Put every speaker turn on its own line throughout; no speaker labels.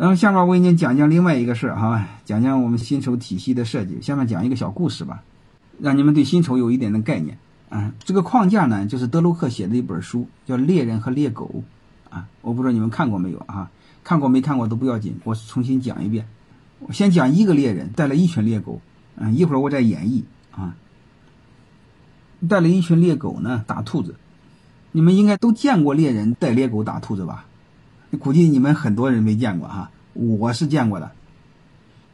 然后下面我给你讲讲另外一个事儿哈，讲讲我们薪酬体系的设计。下面讲一个小故事吧，让你们对薪酬有一点的概念啊。这个框架呢，就是德鲁克写的一本书，叫《猎人和猎狗》啊。我不知道你们看过没有啊？看过没看过都不要紧，我重新讲一遍。我先讲一个猎人带了一群猎狗，嗯，一会儿我再演绎啊。带了一群猎狗呢，打兔子。你们应该都见过猎人带猎狗打兔子吧？估计你们很多人没见过哈，我是见过的。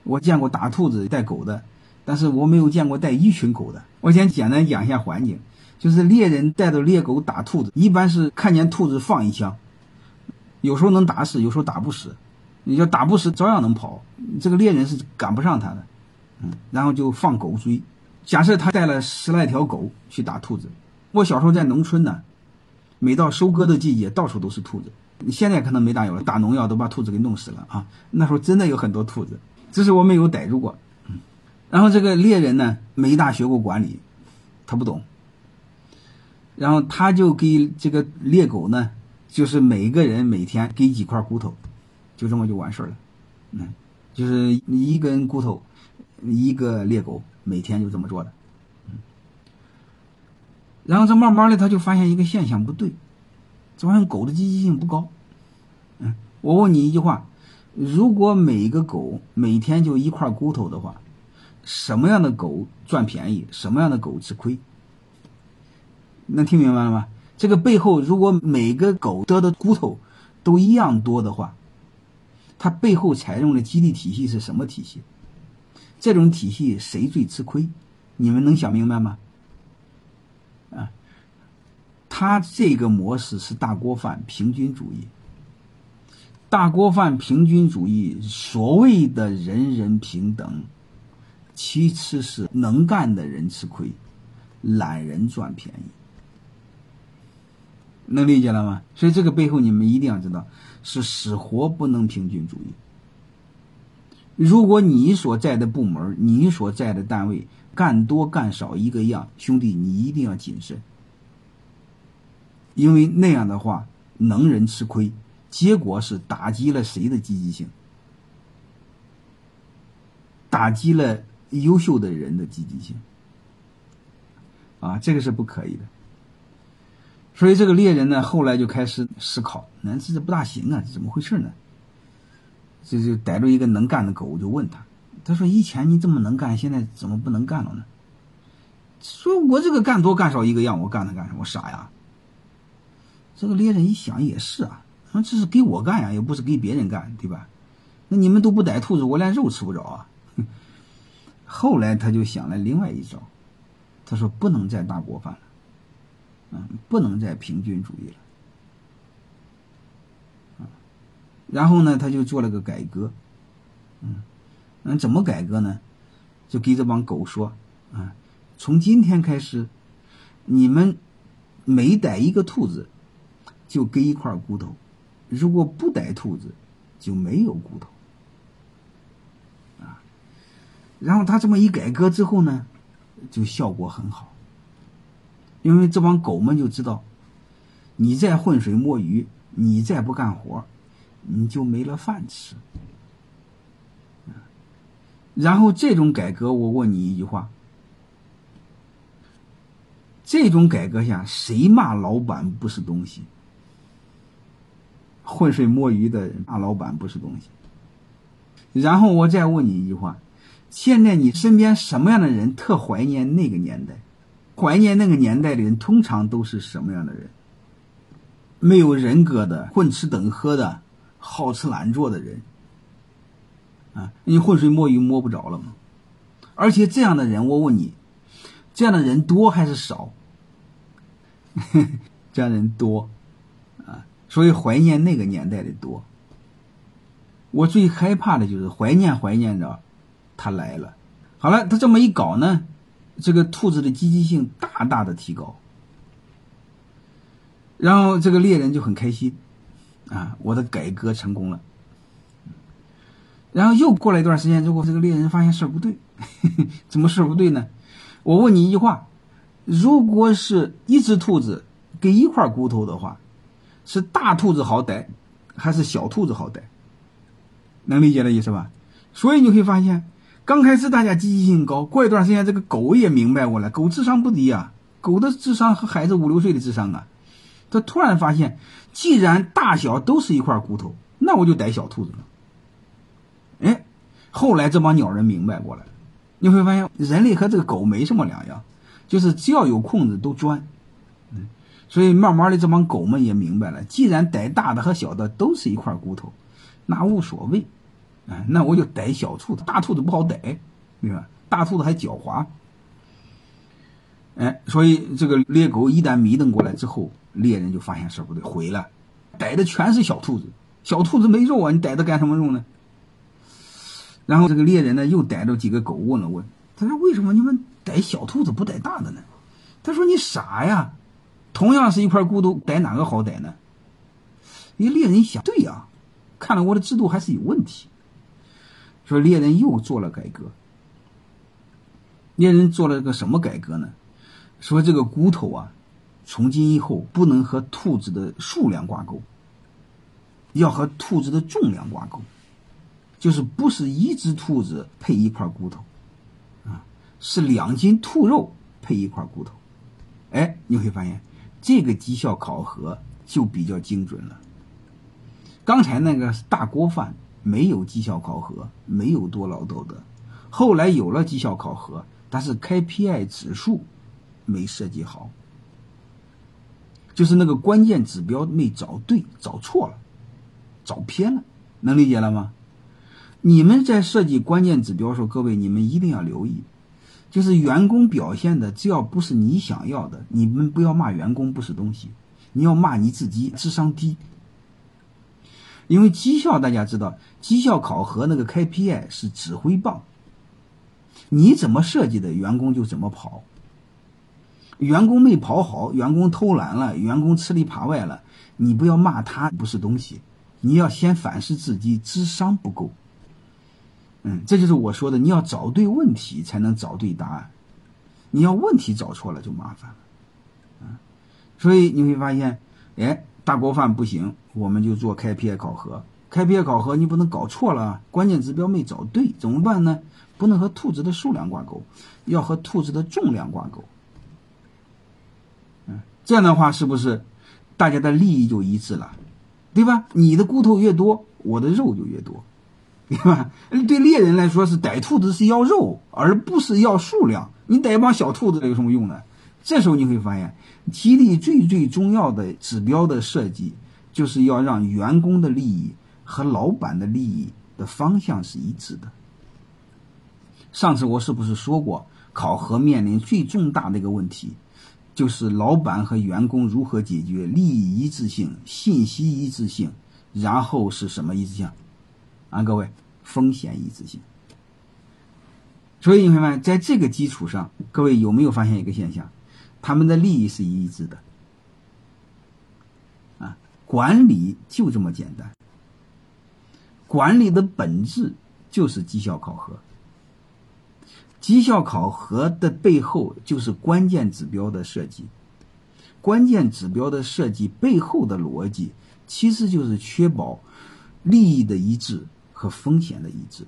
我见过打兔子带狗的，但是我没有见过带一群狗的。我先简单讲一下环境，就是猎人带着猎狗打兔子，一般是看见兔子放一枪，有时候能打死，有时候打不死。你要打不死，照样能跑。这个猎人是赶不上他的，嗯，然后就放狗追。假设他带了十来条狗去打兔子，我小时候在农村呢，每到收割的季节，到处都是兔子。现在可能没大有了，打农药都把兔子给弄死了啊！那时候真的有很多兔子，只是我没有逮住过。然后这个猎人呢，没大学过管理，他不懂。然后他就给这个猎狗呢，就是每个人每天给几块骨头，就这么就完事儿了。嗯，就是一根骨头，一个猎狗每天就这么做的。然后这慢慢的他就发现一个现象不对。这玩意狗的积极性不高，嗯，我问你一句话：如果每个狗每天就一块骨头的话，什么样的狗赚便宜，什么样的狗吃亏？能听明白了吗？这个背后，如果每个狗得的骨头都一样多的话，它背后采用的激励体系是什么体系？这种体系谁最吃亏？你们能想明白吗？他这个模式是大锅饭平均主义。大锅饭平均主义所谓的人人平等，其次是能干的人吃亏，懒人赚便宜。能理解了吗？所以这个背后你们一定要知道，是死活不能平均主义。如果你所在的部门、你所在的单位干多干少一个样，兄弟，你一定要谨慎。因为那样的话，能人吃亏，结果是打击了谁的积极性？打击了优秀的人的积极性。啊，这个是不可以的。所以这个猎人呢，后来就开始思考：，那这这不大行啊，怎么回事呢？这就逮住一个能干的狗，就问他：，他说：“以前你这么能干，现在怎么不能干了呢？”说：“我这个干多干少一个样，我干它干什么？我傻呀！”这个猎人一想也是啊，说这是给我干呀，又不是给别人干，对吧？那你们都不逮兔子，我连肉吃不着啊。后来他就想了另外一招，他说不能再大锅饭了，嗯，不能再平均主义了，然后呢，他就做了个改革，嗯，那怎么改革呢？就给这帮狗说，啊，从今天开始，你们每逮一个兔子。就给一块骨头，如果不逮兔子，就没有骨头，啊。然后他这么一改革之后呢，就效果很好，因为这帮狗们就知道，你再浑水摸鱼，你再不干活，你就没了饭吃。然后这种改革，我问你一句话：这种改革下，谁骂老板不是东西？浑水摸鱼的大老板不是东西。然后我再问你一句话：现在你身边什么样的人特怀念那个年代？怀念那个年代的人通常都是什么样的人？没有人格的、混吃等喝的、好吃懒做的人。啊，你浑水摸鱼摸不着了吗？而且这样的人，我问你，这样的人多还是少？这样人多。所以怀念那个年代的多。我最害怕的就是怀念怀念着，他来了。好了，他这么一搞呢，这个兔子的积极性大大的提高。然后这个猎人就很开心，啊，我的改革成功了。然后又过了一段时间之后，这个猎人发现事儿不对，怎么事儿不对呢？我问你一句话：如果是一只兔子给一块骨头的话。是大兔子好逮，还是小兔子好逮？能理解的意思吧？所以你会发现，刚开始大家积极性高，过一段时间，这个狗也明白过来，狗智商不低啊，狗的智商和孩子五六岁的智商啊。他突然发现，既然大小都是一块骨头，那我就逮小兔子了。哎，后来这帮鸟人明白过来了，你会发现，人类和这个狗没什么两样，就是只要有空子都钻。所以慢慢的这帮狗们也明白了，既然逮大的和小的都是一块骨头，那无所谓。哎，那我就逮小兔子，大兔子不好逮，明白？大兔子还狡猾。哎，所以这个猎狗一旦迷瞪过来之后，猎人就发现事不对，毁了，逮的全是小兔子，小兔子没肉啊，你逮它干什么用呢？然后这个猎人呢，又逮着几个狗问了问，他说：“为什么你们逮小兔子不逮大的呢？”他说：“你傻呀，同样是一块骨头，逮哪个好逮呢？”一猎人一想，对呀，看来我的制度还是有问题。说猎人又做了改革。猎人做了个什么改革呢？说这个骨头啊，从今以后不能和兔子的数量挂钩，要和兔子的重量挂钩。就是不是一只兔子配一块骨头，啊，是两斤兔肉配一块骨头。哎，你会发现这个绩效考核就比较精准了。刚才那个大锅饭没有绩效考核，没有多劳多得。后来有了绩效考核，但是 KPI 指数没设计好，就是那个关键指标没找对，找错了，找偏了，能理解了吗？你们在设计关键指标时候，各位你们一定要留意，就是员工表现的只要不是你想要的，你们不要骂员工不是东西，你要骂你自己智商低。因为绩效大家知道，绩效考核那个 KPI 是指挥棒，你怎么设计的，员工就怎么跑。员工没跑好，员工偷懒了，员工吃里扒外了，你不要骂他不是东西，你要先反思自己智商不够。嗯，这就是我说的，你要找对问题才能找对答案，你要问题找错了就麻烦了，嗯，所以你会发现，哎，大锅饭不行，我们就做 KPI 考核，KPI 考核你不能搞错了，关键指标没找对，怎么办呢？不能和兔子的数量挂钩，要和兔子的重量挂钩，嗯，这样的话是不是大家的利益就一致了，对吧？你的骨头越多，我的肉就越多。对吧？对猎人来说，是逮兔子是要肉，而不是要数量。你逮一帮小兔子有什么用呢？这时候你会发现，激励最最重要的指标的设计，就是要让员工的利益和老板的利益的方向是一致的。上次我是不是说过，考核面临最重大的一个问题，就是老板和员工如何解决利益一致性、信息一致性，然后是什么一致性？啊，各位，风险一致性。所以你会发现，在这个基础上，各位有没有发现一个现象？他们的利益是一致的。啊，管理就这么简单。管理的本质就是绩效考核。绩效考核的背后就是关键指标的设计。关键指标的设计背后的逻辑，其实就是确保利益的一致。和风险的一致，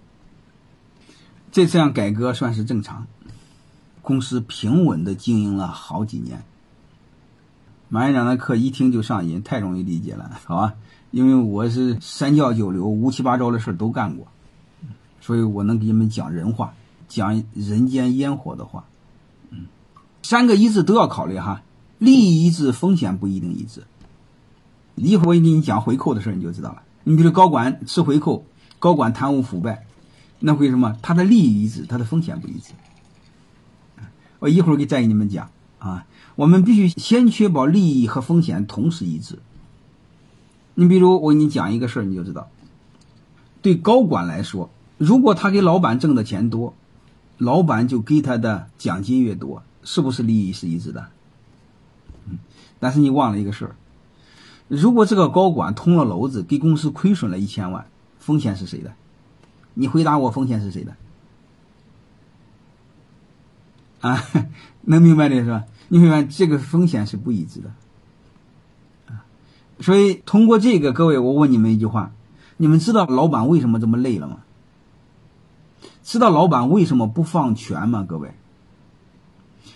这这样改革算是正常。公司平稳的经营了好几年。马院长的课一听就上瘾，太容易理解了，好吧？因为我是三教九流，乌七八糟的事都干过，所以我能给你们讲人话，讲人间烟火的话。嗯，三个一致都要考虑哈，利益一致，风险不一定一致。一会儿我给你讲回扣的事你就知道了。你比如高管吃回扣。高管贪污腐败，那为什么他的利益一致，他的风险不一致？我一会儿给再给你们讲啊。我们必须先确保利益和风险同时一致。你比如我给你讲一个事儿，你就知道，对高管来说，如果他给老板挣的钱多，老板就给他的奖金越多，是不是利益是一致的？嗯。但是你忘了一个事儿，如果这个高管捅了娄子，给公司亏损了一千万。风险是谁的？你回答我，风险是谁的？啊，能明白的是吧？你明白这个风险是不一致的，啊，所以通过这个，各位，我问你们一句话：你们知道老板为什么这么累了吗？知道老板为什么不放权吗？各位，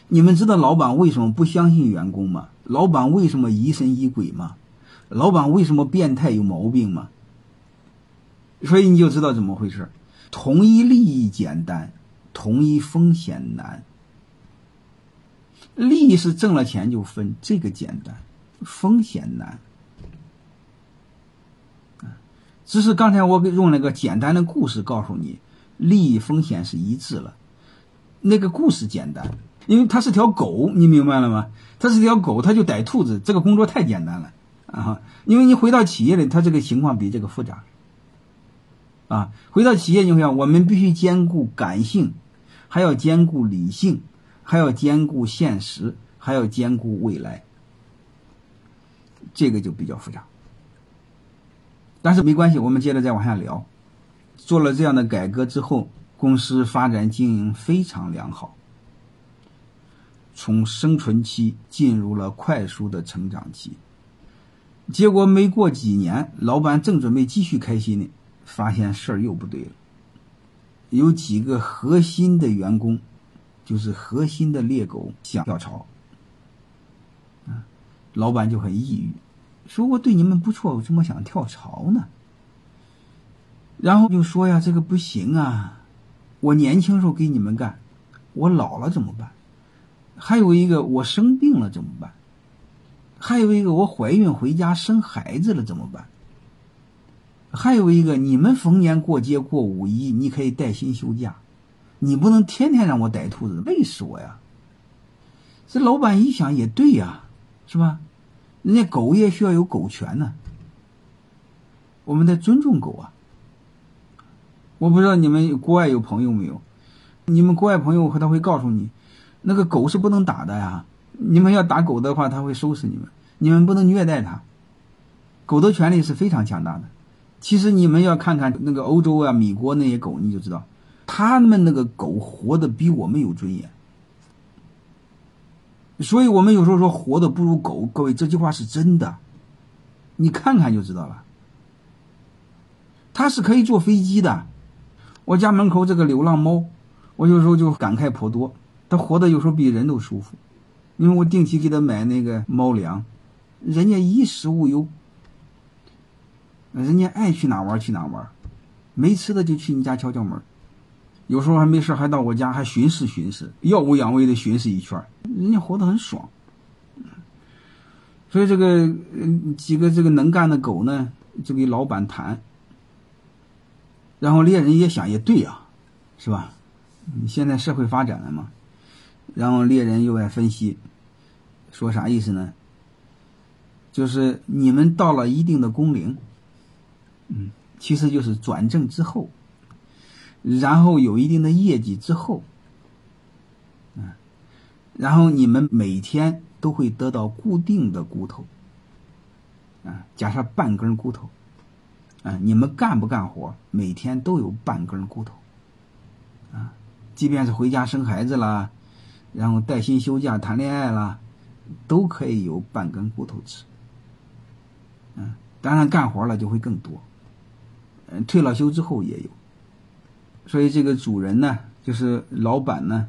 你们知道老板为什么不相信员工吗？老板为什么疑神疑鬼吗？老板为什么变态有毛病吗？所以你就知道怎么回事。同一利益简单，同一风险难。利益是挣了钱就分，这个简单；风险难。只是刚才我给用了个简单的故事告诉你，利益风险是一致了。那个故事简单，因为它是条狗，你明白了吗？它是条狗，它就逮兔子，这个工作太简单了啊！因为你回到企业里，它这个情况比这个复杂。啊，回到企业你会想，我们必须兼顾感性，还要兼顾理性，还要兼顾现实，还要兼顾未来，这个就比较复杂。但是没关系，我们接着再往下聊。做了这样的改革之后，公司发展经营非常良好，从生存期进入了快速的成长期。结果没过几年，老板正准备继续开心呢。发现事儿又不对了，有几个核心的员工，就是核心的猎狗想跳槽，啊，老板就很抑郁，说我对你们不错，我怎么想跳槽呢？然后就说呀，这个不行啊，我年轻时候给你们干，我老了怎么办？还有一个我生病了怎么办？还有一个我怀孕回家生孩子了怎么办？还有一个，你们逢年过节过五一，你可以带薪休假，你不能天天让我逮兔子，累死我呀！这老板一想也对呀，是吧？人家狗也需要有狗权呢，我们得尊重狗啊。我不知道你们国外有朋友没有？你们国外朋友他会告诉你，那个狗是不能打的呀。你们要打狗的话，他会收拾你们。你们不能虐待它，狗的权利是非常强大的。其实你们要看看那个欧洲啊、美国那些狗，你就知道，他们那个狗活的比我们有尊严。所以我们有时候说活的不如狗，各位这句话是真的，你看看就知道了。它是可以坐飞机的。我家门口这个流浪猫，我有时候就感慨颇多，它活的有时候比人都舒服，因为我定期给它买那个猫粮，人家衣食无忧。人家爱去哪玩去哪玩，没吃的就去你家敲敲门，有时候还没事还到我家还巡视巡视，耀武扬威的巡视一圈，人家活得很爽。所以这个几个这个能干的狗呢，就给老板谈，然后猎人也想也对呀，是吧？现在社会发展了嘛，然后猎人又在分析，说啥意思呢？就是你们到了一定的工龄。嗯，其实就是转正之后，然后有一定的业绩之后，嗯，然后你们每天都会得到固定的骨头，啊，假设半根骨头，啊，你们干不干活，每天都有半根骨头，啊，即便是回家生孩子啦，然后带薪休假谈恋爱啦，都可以有半根骨头吃，嗯，当然干活了就会更多。退了休之后也有，所以这个主人呢，就是老板呢，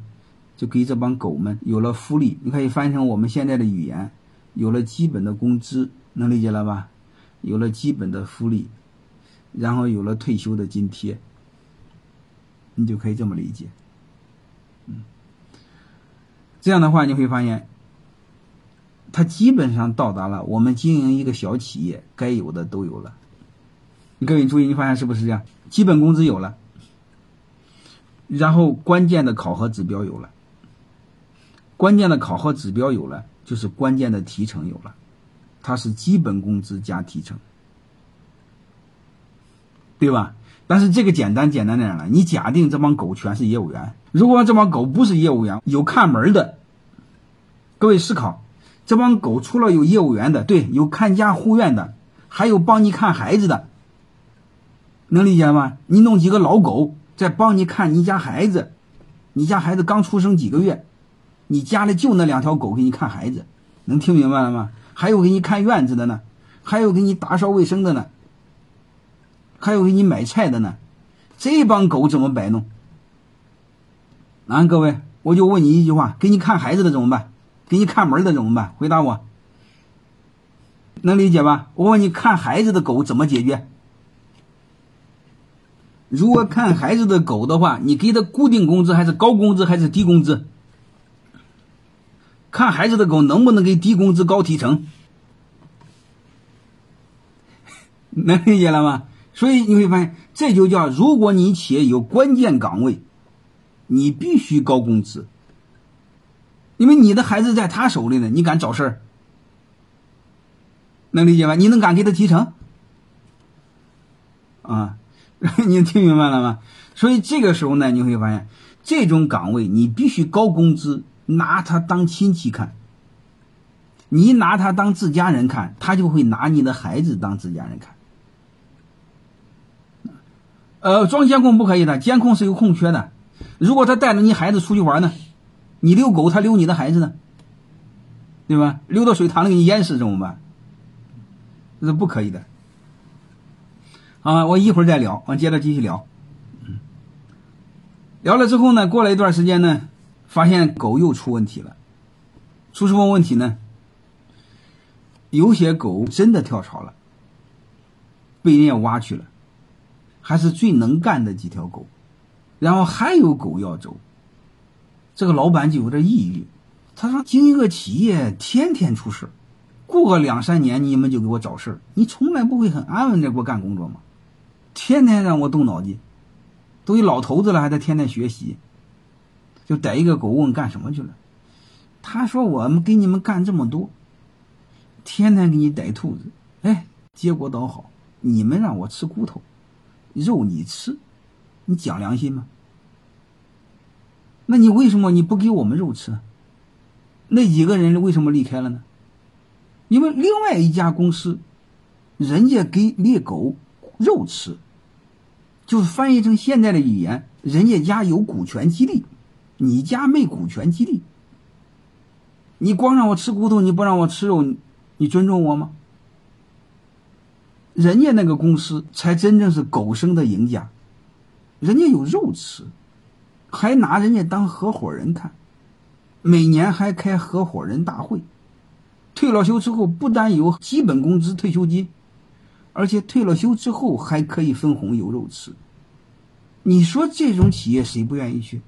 就给这帮狗们有了福利。你可以翻译成我们现在的语言，有了基本的工资，能理解了吧？有了基本的福利，然后有了退休的津贴，你就可以这么理解。嗯，这样的话你会发现，它基本上到达了我们经营一个小企业该有的都有了。各位注意，你发现是不是这样？基本工资有了，然后关键的考核指标有了，关键的考核指标有了，就是关键的提成有了，它是基本工资加提成，对吧？但是这个简单简单点了？你假定这帮狗全是业务员，如果这帮狗不是业务员，有看门的，各位思考，这帮狗除了有业务员的，对，有看家护院的，还有帮你看孩子的。能理解吗？你弄几个老狗在帮你看你家孩子，你家孩子刚出生几个月，你家里就那两条狗给你看孩子，能听明白了吗？还有给你看院子的呢，还有给你打扫卫生的呢，还有给你买菜的呢，这帮狗怎么摆弄？啊，各位，我就问你一句话：给你看孩子的怎么办？给你看门的怎么办？回答我，能理解吧？我问你看孩子的狗怎么解决？如果看孩子的狗的话，你给他固定工资还是高工资还是低工资？看孩子的狗能不能给低工资高提成？能理解了吗？所以你会发现，这就叫如果你企业有关键岗位，你必须高工资，因为你的孩子在他手里呢，你敢找事儿？能理解吧？你能敢给他提成？啊？你听明白了吗？所以这个时候呢，你会发现，这种岗位你必须高工资，拿他当亲戚看。你拿他当自家人看，他就会拿你的孩子当自家人看。呃，装监控不可以的，监控是有空缺的。如果他带着你孩子出去玩呢，你遛狗，他遛你的孩子呢，对吧？溜到水塘里给你淹死怎么办？这是不可以的。啊，我一会儿再聊，我接着继续聊。聊了之后呢，过了一段时间呢，发现狗又出问题了。出什么问题呢？有些狗真的跳槽了，被人家挖去了，还是最能干的几条狗。然后还有狗要走，这个老板就有点抑郁。他说：“经营个企业，天天出事过个两三年你们就给我找事儿，你从来不会很安稳的给我干工作吗？”天天让我动脑筋，都一老头子了，还在天天学习。就逮一个狗问干什么去了？他说：“我们给你们干这么多，天天给你逮兔子，哎，结果倒好，你们让我吃骨头，肉你吃，你讲良心吗？那你为什么你不给我们肉吃？那几个人为什么离开了呢？因为另外一家公司，人家给猎狗肉吃。”就是翻译成现在的语言，人家家有股权激励，你家没股权激励。你光让我吃骨头，你不让我吃肉，你尊重我吗？人家那个公司才真正是狗生的赢家，人家有肉吃，还拿人家当合伙人看，每年还开合伙人大会，退了休之后不单有基本工资、退休金。而且退了休之后还可以分红有肉吃，你说这种企业谁不愿意去？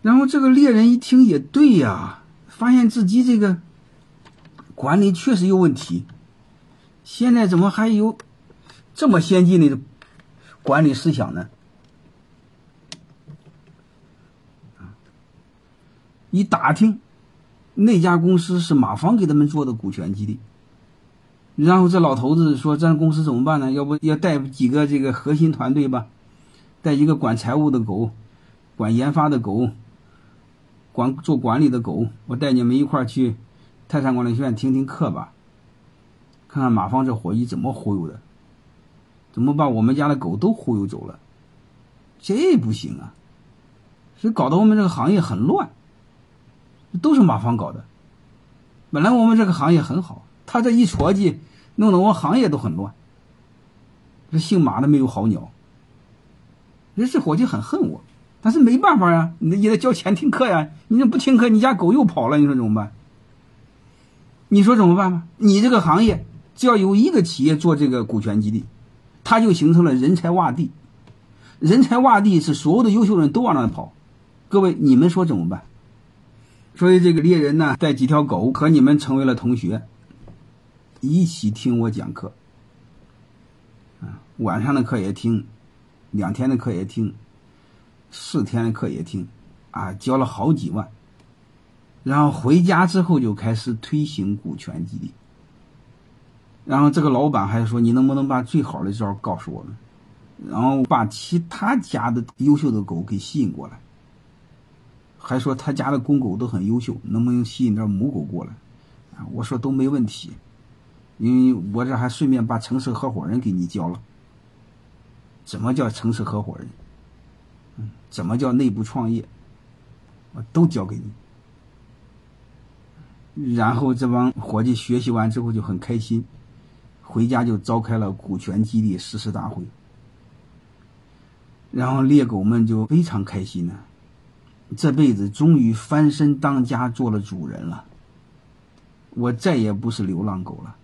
然后这个猎人一听也对呀，发现自己这个管理确实有问题。现在怎么还有这么先进的管理思想呢？一打听，那家公司是马芳给他们做的股权激励。然后这老头子说：“咱公司怎么办呢？要不要带几个这个核心团队吧？带一个管财务的狗，管研发的狗，管做管理的狗。我带你们一块去泰山管理学院听听课吧，看看马芳这伙计怎么忽悠的，怎么把我们家的狗都忽悠走了？这不行啊！所以搞得我们这个行业很乱，都是马芳搞的。本来我们这个行业很好。”他这一撮叽，弄得我行业都很乱。这姓马的没有好鸟。人这伙计很恨我，但是没办法呀，你也得交钱听课呀。你这不听课，你家狗又跑了，你说怎么办？你说怎么办吧？你这个行业只要有一个企业做这个股权激励，它就形成了人才洼地。人才洼地是所有的优秀人都往那跑。各位，你们说怎么办？所以这个猎人呢，带几条狗和你们成为了同学。一起听我讲课，晚上的课也听，两天的课也听，四天的课也听，啊，交了好几万。然后回家之后就开始推行股权激励。然后这个老板还说：“你能不能把最好的招告诉我们？然后把其他家的优秀的狗给吸引过来。还说他家的公狗都很优秀，能不能吸引点母狗过来？我说都没问题。”因为我这还顺便把城市合伙人给你交了，怎么叫城市合伙人？嗯，怎么叫内部创业？我都教给你。然后这帮伙计学习完之后就很开心，回家就召开了股权激励誓师大会。然后猎狗们就非常开心呢，这辈子终于翻身当家做了主人了。我再也不是流浪狗了，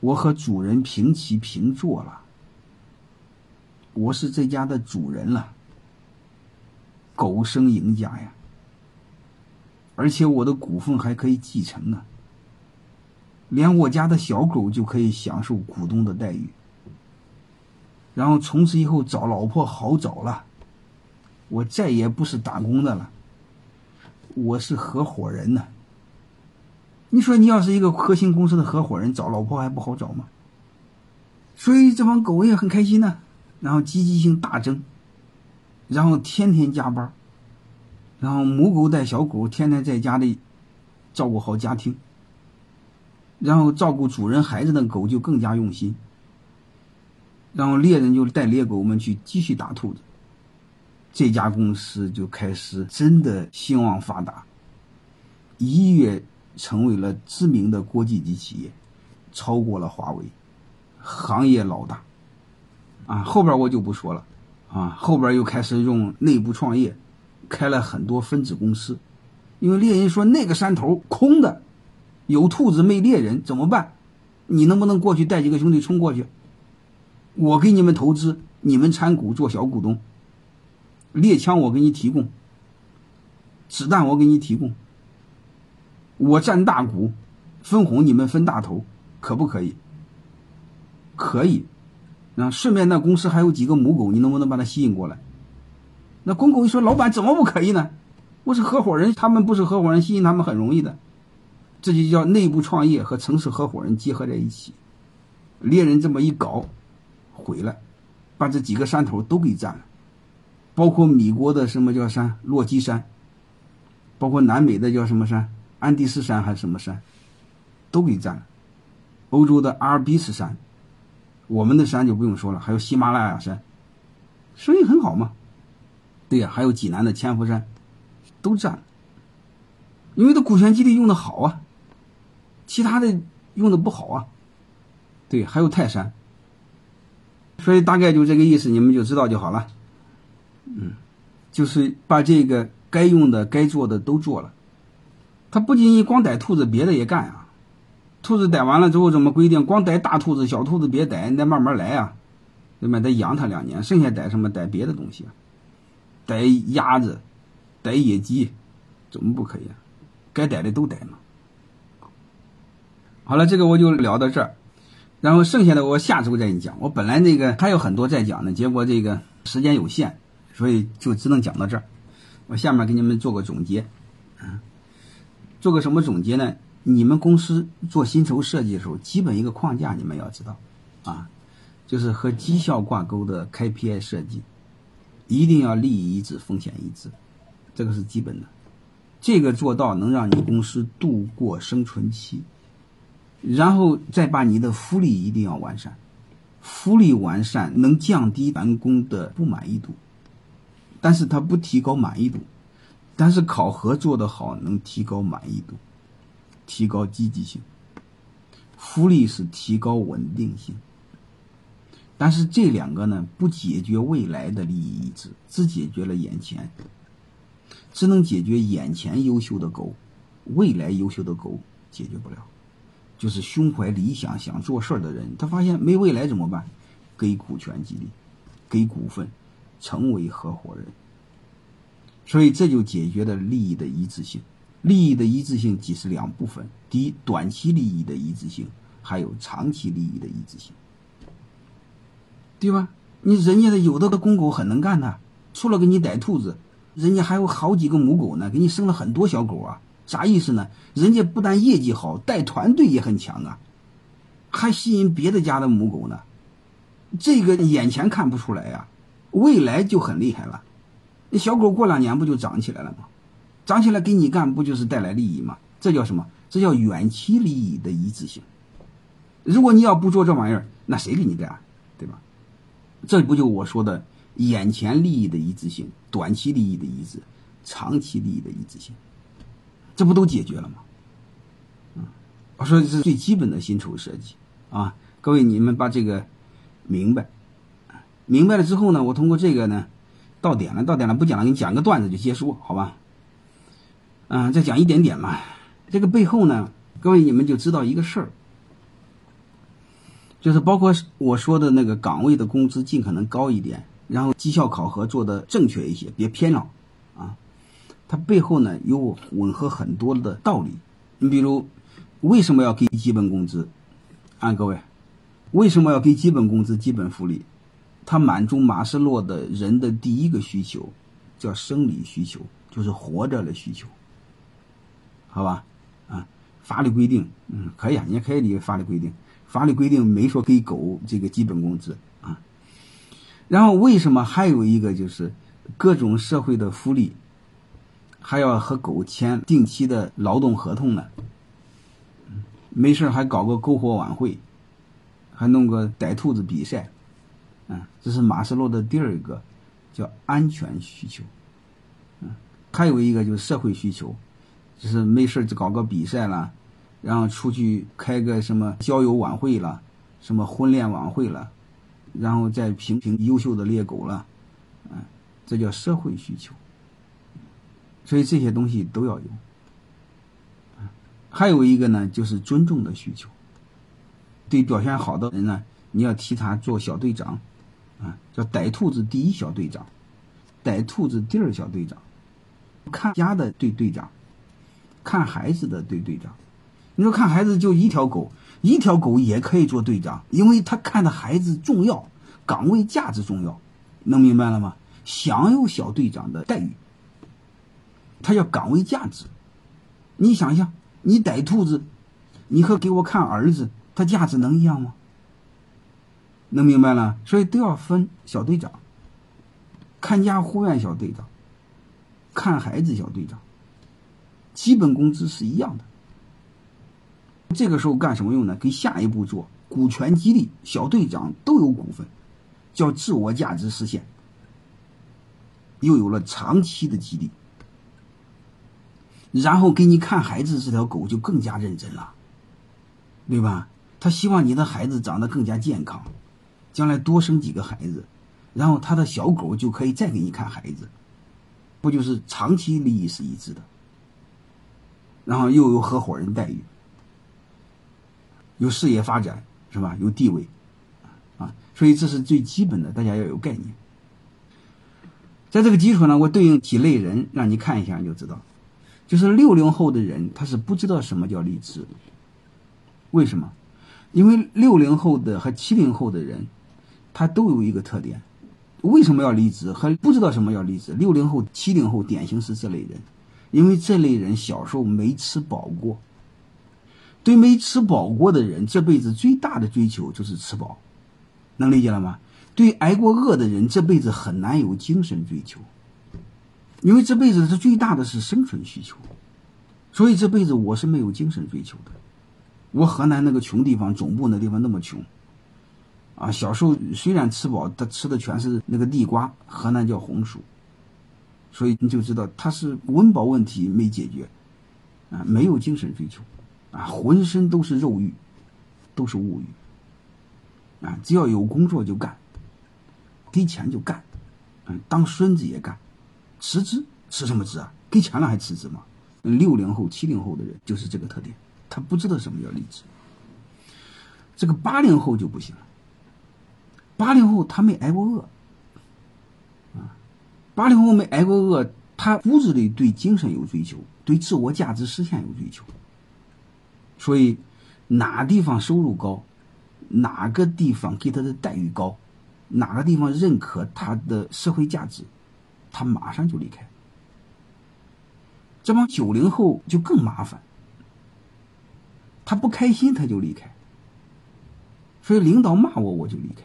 我和主人平起平坐了，我是这家的主人了。狗生赢家呀，而且我的股份还可以继承呢，连我家的小狗就可以享受股东的待遇。然后从此以后找老婆好找了，我再也不是打工的了，我是合伙人呢。你说你要是一个核心公司的合伙人，找老婆还不好找吗？所以这帮狗也很开心呢，然后积极性大增，然后天天加班，然后母狗带小狗天天在家里照顾好家庭，然后照顾主人孩子的狗就更加用心。然后猎人就带猎狗们去继续打兔子，这家公司就开始真的兴旺发达，一跃成为了知名的国际级企业，超过了华为，行业老大。啊，后边我就不说了，啊，后边又开始用内部创业，开了很多分子公司，因为猎人说那个山头空的，有兔子没猎人怎么办？你能不能过去带几个兄弟冲过去？我给你们投资，你们参股做小股东。猎枪我给你提供，子弹我给你提供，我占大股，分红你们分大头，可不可以？可以。那顺便那公司还有几个母狗，你能不能把它吸引过来？那公狗一说，老板怎么不可以呢？我是合伙人，他们不是合伙人，吸引他们很容易的。这就叫内部创业和城市合伙人结合在一起。猎人这么一搞。毁了，把这几个山头都给占了，包括米国的什么叫山落基山，包括南美的叫什么山安第斯山还是什么山，都给占了。欧洲的阿尔卑斯山，我们的山就不用说了，还有喜马拉雅山，生意很好嘛。对呀，还有济南的千佛山，都占了，因为它股权激励用的好啊，其他的用的不好啊。对，还有泰山。所以大概就这个意思，你们就知道就好了。嗯，就是把这个该用的、该做的都做了。他不仅仅光逮兔子，别的也干啊。兔子逮完了之后，怎么规定？光逮大兔子，小兔子别逮，你得慢慢来啊，对吧？得养它两年，剩下逮什么？逮别的东西，逮鸭子，逮野鸡，怎么不可以啊？该逮的都逮嘛。好了，这个我就聊到这儿。然后剩下的我下周再给你讲。我本来那个还有很多在讲呢，结果这个时间有限，所以就只能讲到这儿。我下面给你们做个总结，嗯，做个什么总结呢？你们公司做薪酬设计的时候，基本一个框架你们要知道，啊，就是和绩效挂钩的 KPI 设计，一定要利益一致、风险一致，这个是基本的。这个做到能让你公司度过生存期。然后再把你的福利一定要完善，福利完善能降低员工的不满意度，但是它不提高满意度，但是考核做得好能提高满意度，提高积极性。福利是提高稳定性，但是这两个呢不解决未来的利益一致，只解决了眼前，只能解决眼前优秀的狗，未来优秀的狗解决不了。就是胸怀理想、想做事儿的人，他发现没未来怎么办？给股权激励，给股份，成为合伙人。所以这就解决了利益的一致性。利益的一致性即是两部分：第一，短期利益的一致性；还有长期利益的一致性，对吧？你人家的有的个公狗很能干的，除了给你逮兔子，人家还有好几个母狗呢，给你生了很多小狗啊。啥意思呢？人家不但业绩好，带团队也很强啊，还吸引别的家的母狗呢。这个眼前看不出来呀，未来就很厉害了。那小狗过两年不就长起来了吗？长起来给你干，不就是带来利益吗？这叫什么？这叫远期利益的一致性。如果你要不做这玩意儿，那谁给你干？对吧？这不就我说的眼前利益的一致性、短期利益的一致、长期利益的一致性。这不都解决了吗？嗯，我说这是最基本的薪酬设计，啊，各位你们把这个明白，明白了之后呢，我通过这个呢，到点了，到点了，不讲了，给你讲个段子就结束，好吧？嗯，再讲一点点嘛。这个背后呢，各位你们就知道一个事儿，就是包括我说的那个岗位的工资尽可能高一点，然后绩效考核做的正确一些，别偏了啊。它背后呢有吻合很多的道理。你比如，为什么要给基本工资？啊，各位，为什么要给基本工资、基本福利？它满足马斯洛的人的第一个需求，叫生理需求，就是活着的需求。好吧，啊，法律规定，嗯，可以啊，你也可以理解法律规定。法律规定没说给狗这个基本工资啊。然后为什么还有一个就是各种社会的福利，还要和狗签定期的劳动合同呢？没事还搞个篝火晚会，还弄个逮兔子比赛，嗯，这是马斯洛的第二个，叫安全需求，嗯，还有一个就是社会需求，就是没事就搞个比赛了，然后出去开个什么交友晚会了，什么婚恋晚会了，然后再评评优秀的猎狗了，嗯，这叫社会需求，所以这些东西都要有。还有一个呢，就是尊重的需求。对表现好的人呢，你要提他做小队长，啊，叫逮兔子第一小队长，逮兔子第二小队长，看家的队队长，看孩子的队队长。你说看孩子就一条狗，一条狗也可以做队长，因为他看的孩子重要，岗位价值重要，能明白了吗？享有小队长的待遇，他叫岗位价值。你想想。你逮兔子，你和给我看儿子，他价值能一样吗？能明白了，所以都要分小队长，看家护院小队长，看孩子小队长，基本工资是一样的。这个时候干什么用呢？给下一步做股权激励，小队长都有股份，叫自我价值实现，又有了长期的激励。然后给你看孩子这条狗就更加认真了，对吧？他希望你的孩子长得更加健康，将来多生几个孩子，然后他的小狗就可以再给你看孩子，不就是长期利益是一致的？然后又有合伙人待遇，有事业发展，是吧？有地位，啊，所以这是最基本的，大家要有概念。在这个基础呢，我对应几类人，让你看一下，你就知道。就是六零后的人，他是不知道什么叫励志。为什么？因为六零后的和七零后的人，他都有一个特点。为什么要离职？还不知道什么叫离职。六零后、七零后典型是这类人，因为这类人小时候没吃饱过。对没吃饱过的人，这辈子最大的追求就是吃饱，能理解了吗？对挨过饿的人，这辈子很难有精神追求。因为这辈子他最大的是生存需求，所以这辈子我是没有精神追求的。我河南那个穷地方，总部那地方那么穷，啊，小时候虽然吃饱，他吃的全是那个地瓜，河南叫红薯，所以你就知道他是温饱问题没解决，啊，没有精神追求，啊，浑身都是肉欲，都是物欲，啊，只要有工作就干，给钱就干，嗯，当孙子也干。辞职？辞什么职啊？给钱了还辞职吗？六零后、七零后的人就是这个特点，他不知道什么叫离职。这个八零后就不行了。八零后他没挨过饿，啊，八零后没挨过饿，他骨子里对精神有追求，对自我价值实现有追求。所以，哪地方收入高，哪个地方给他的待遇高，哪个地方认可他的社会价值。他马上就离开，这帮九零后就更麻烦。他不开心他就离开，所以领导骂我我就离开。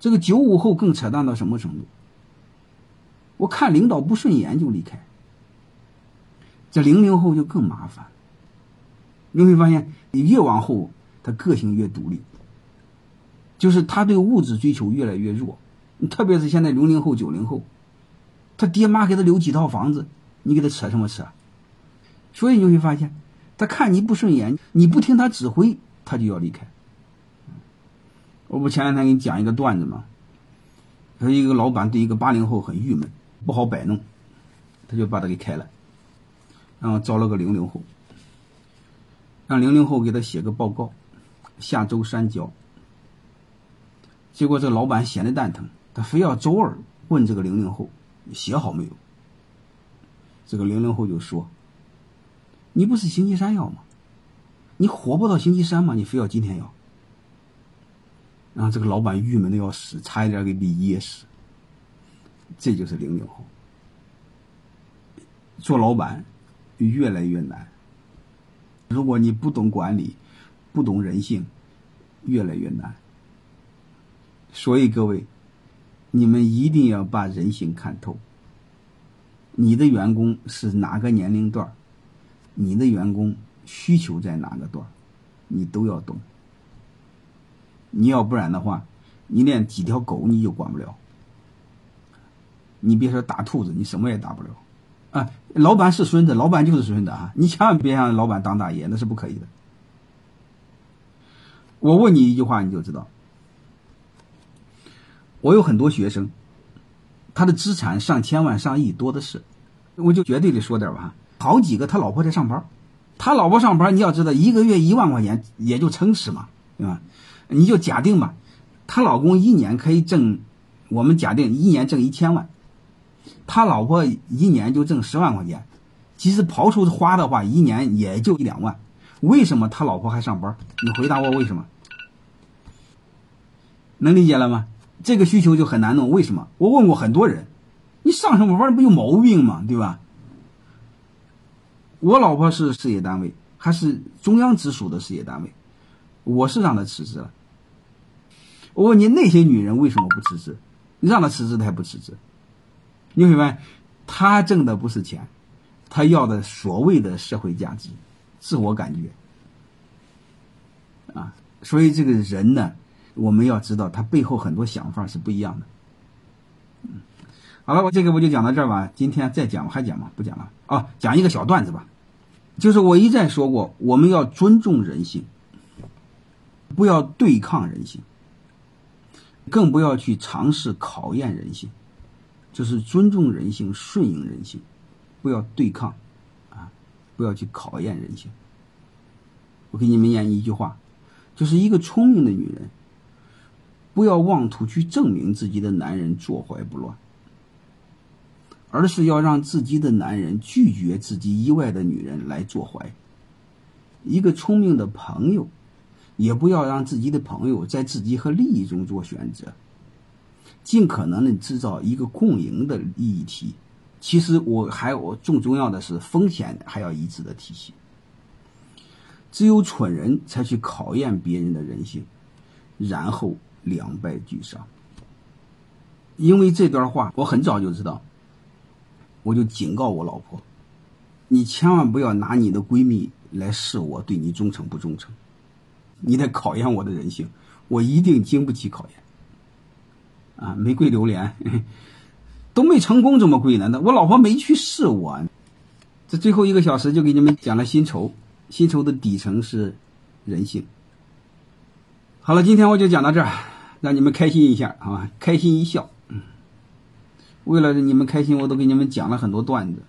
这个九五后更扯淡到什么程度？我看领导不顺眼就离开。这零零后就更麻烦，你会发现，你越往后他个性越独立，就是他对物质追求越来越弱，特别是现在零零后、九零后。他爹妈给他留几套房子，你给他扯什么扯？所以你会发现，他看你不顺眼，你不听他指挥，他就要离开。我不前两天给你讲一个段子吗？他说一个老板对一个八零后很郁闷，不好摆弄，他就把他给开了，然后招了个零零后，让零零后给他写个报告，下周三交。结果这老板闲的蛋疼，他非要周二问这个零零后写好没有。这个零零后就说：“你不是星期三要吗？你活不到星期三吗？你非要今天要？”然后这个老板郁闷的要死，差一点给你噎死。这就是零零后，做老板越来越难。如果你不懂管理，不懂人性，越来越难。所以各位，你们一定要把人性看透。你的员工是哪个年龄段你的员工需求在哪个段你都要懂。你要不然的话，你连几条狗你就管不了。你别说打兔子，你什么也打不了。啊，老板是孙子，老板就是孙子啊！你千万别让老板当大爷，那是不可以的。我问你一句话，你就知道。我有很多学生，他的资产上千万、上亿多的是，我就绝对的说点吧，好几个他老婆在上班，他老婆上班，你要知道一个月一万块钱也就撑死嘛，对吧？你就假定吧，她老公一年可以挣，我们假定一年挣一千万，他老婆一年就挣十万块钱，其实刨出花的话，一年也就一两万。为什么他老婆还上班？你回答我为什么？能理解了吗？这个需求就很难弄。为什么？我问过很多人，你上什么班不有毛病吗？对吧？我老婆是事业单位，还是中央直属的事业单位，我是让她辞职了。我问你，那些女人为什么不辞职？你让她辞职，她还不辞职。你会发现，她挣的不是钱，她要的所谓的社会价值、自我感觉。啊，所以这个人呢，我们要知道他背后很多想法是不一样的。好了，我这个我就讲到这儿吧。今天再讲还讲吗？不讲了啊，讲一个小段子吧。就是我一再说过，我们要尊重人性，不要对抗人性。更不要去尝试考验人性，就是尊重人性、顺应人性，不要对抗，啊，不要去考验人性。我给你们念一句话，就是一个聪明的女人，不要妄图去证明自己的男人坐怀不乱，而是要让自己的男人拒绝自己以外的女人来坐怀。一个聪明的朋友。也不要让自己的朋友在自己和利益中做选择，尽可能的制造一个共赢的利益体。其实我还有重重要的是风险还要一致的体系。只有蠢人才去考验别人的人性，然后两败俱伤。因为这段话我很早就知道，我就警告我老婆：你千万不要拿你的闺蜜来试我对你忠诚不忠诚。你得考验我的人性，我一定经不起考验。啊，玫瑰榴莲都没成功，怎么贵呢？那我老婆没去试我。这最后一个小时就给你们讲了薪酬，薪酬的底层是人性。好了，今天我就讲到这儿，让你们开心一下啊，开心一笑。为了你们开心，我都给你们讲了很多段子。